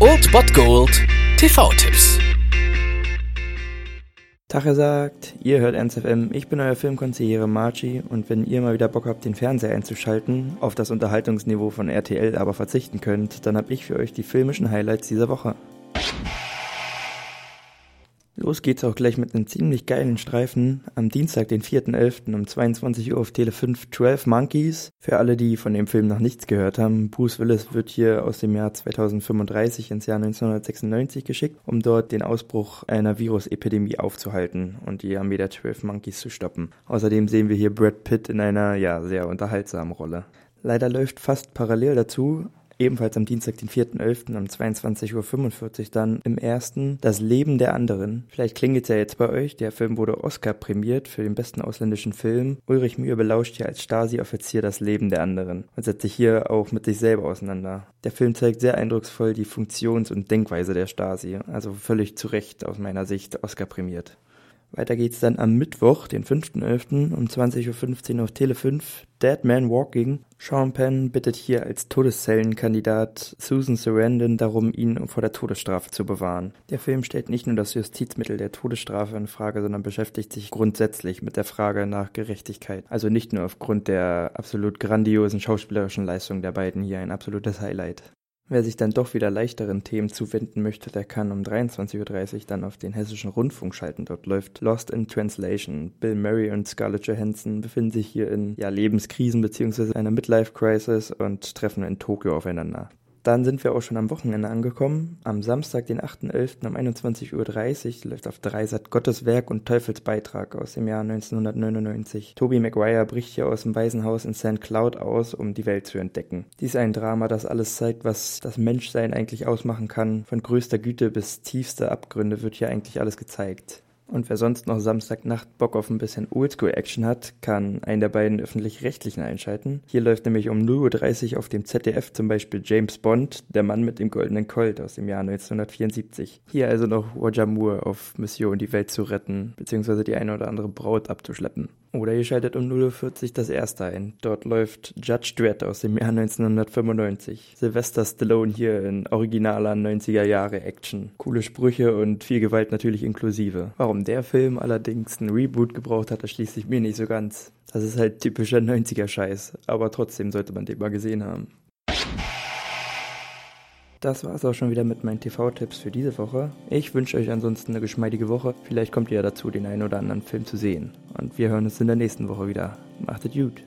Old Bot Gold TV-Tipps. Tache sagt, ihr hört NSFM, ich bin euer Filmkonsigliere Marchi und wenn ihr mal wieder Bock habt, den Fernseher einzuschalten, auf das Unterhaltungsniveau von RTL aber verzichten könnt, dann hab ich für euch die filmischen Highlights dieser Woche. Los geht's auch gleich mit einem ziemlich geilen Streifen. Am Dienstag, den 4.11. um 22 Uhr auf Tele 5 12 Monkeys. Für alle, die von dem Film noch nichts gehört haben, Bruce Willis wird hier aus dem Jahr 2035 ins Jahr 1996 geschickt, um dort den Ausbruch einer Virusepidemie aufzuhalten und die Armee der 12 Monkeys zu stoppen. Außerdem sehen wir hier Brad Pitt in einer, ja, sehr unterhaltsamen Rolle. Leider läuft fast parallel dazu ebenfalls am Dienstag, den 4.11. um 22.45 Uhr dann im ersten Das Leben der anderen. Vielleicht klingelt ja jetzt bei euch. Der Film wurde Oscar prämiert für den besten ausländischen Film. Ulrich Mühe belauscht hier als Stasi-Offizier das Leben der anderen und setzt sich hier auch mit sich selber auseinander. Der Film zeigt sehr eindrucksvoll die Funktions- und Denkweise der Stasi. Also völlig zu Recht aus meiner Sicht Oscar prämiert. Weiter geht's dann am Mittwoch, den 5.11. um 20.15 Uhr auf Tele 5. Dead Man Walking. Sean Penn bittet hier als Todeszellenkandidat Susan Sarandon darum, ihn vor der Todesstrafe zu bewahren. Der Film stellt nicht nur das Justizmittel der Todesstrafe in Frage, sondern beschäftigt sich grundsätzlich mit der Frage nach Gerechtigkeit. Also nicht nur aufgrund der absolut grandiosen schauspielerischen Leistung der beiden hier ein absolutes Highlight. Wer sich dann doch wieder leichteren Themen zuwenden möchte, der kann um 23.30 Uhr dann auf den hessischen Rundfunk schalten. Dort läuft Lost in Translation. Bill Murray und Scarlett Johansson befinden sich hier in ja, Lebenskrisen bzw. einer Midlife-Crisis und treffen in Tokio aufeinander. Dann sind wir auch schon am Wochenende angekommen. Am Samstag, den 8.11. um 21.30 Uhr läuft auf Dreisat Gottes Werk und Teufelsbeitrag aus dem Jahr 1999. Toby Maguire bricht hier aus dem Waisenhaus in St. Cloud aus, um die Welt zu entdecken. Dies ein Drama, das alles zeigt, was das Menschsein eigentlich ausmachen kann. Von größter Güte bis tiefster Abgründe wird hier eigentlich alles gezeigt. Und wer sonst noch Samstagnacht Bock auf ein bisschen Oldschool-Action hat, kann einen der beiden öffentlich-rechtlichen einschalten. Hier läuft nämlich um 0.30 Uhr auf dem ZDF zum Beispiel James Bond, der Mann mit dem goldenen Colt aus dem Jahr 1974. Hier also noch Roger Moore auf Mission, die Welt zu retten, beziehungsweise die eine oder andere Braut abzuschleppen. Oder ihr schaltet um 0.40 Uhr das erste ein. Dort läuft Judge Dredd aus dem Jahr 1995. Sylvester Stallone hier in originaler 90er Jahre Action. Coole Sprüche und viel Gewalt natürlich inklusive. Warum der Film allerdings ein Reboot gebraucht hat, erschließt sich mir nicht so ganz. Das ist halt typischer 90er Scheiß. Aber trotzdem sollte man den mal gesehen haben. Das war es auch schon wieder mit meinen TV-Tipps für diese Woche. Ich wünsche euch ansonsten eine geschmeidige Woche. Vielleicht kommt ihr ja dazu, den einen oder anderen Film zu sehen. Und wir hören uns in der nächsten Woche wieder. Macht es gut.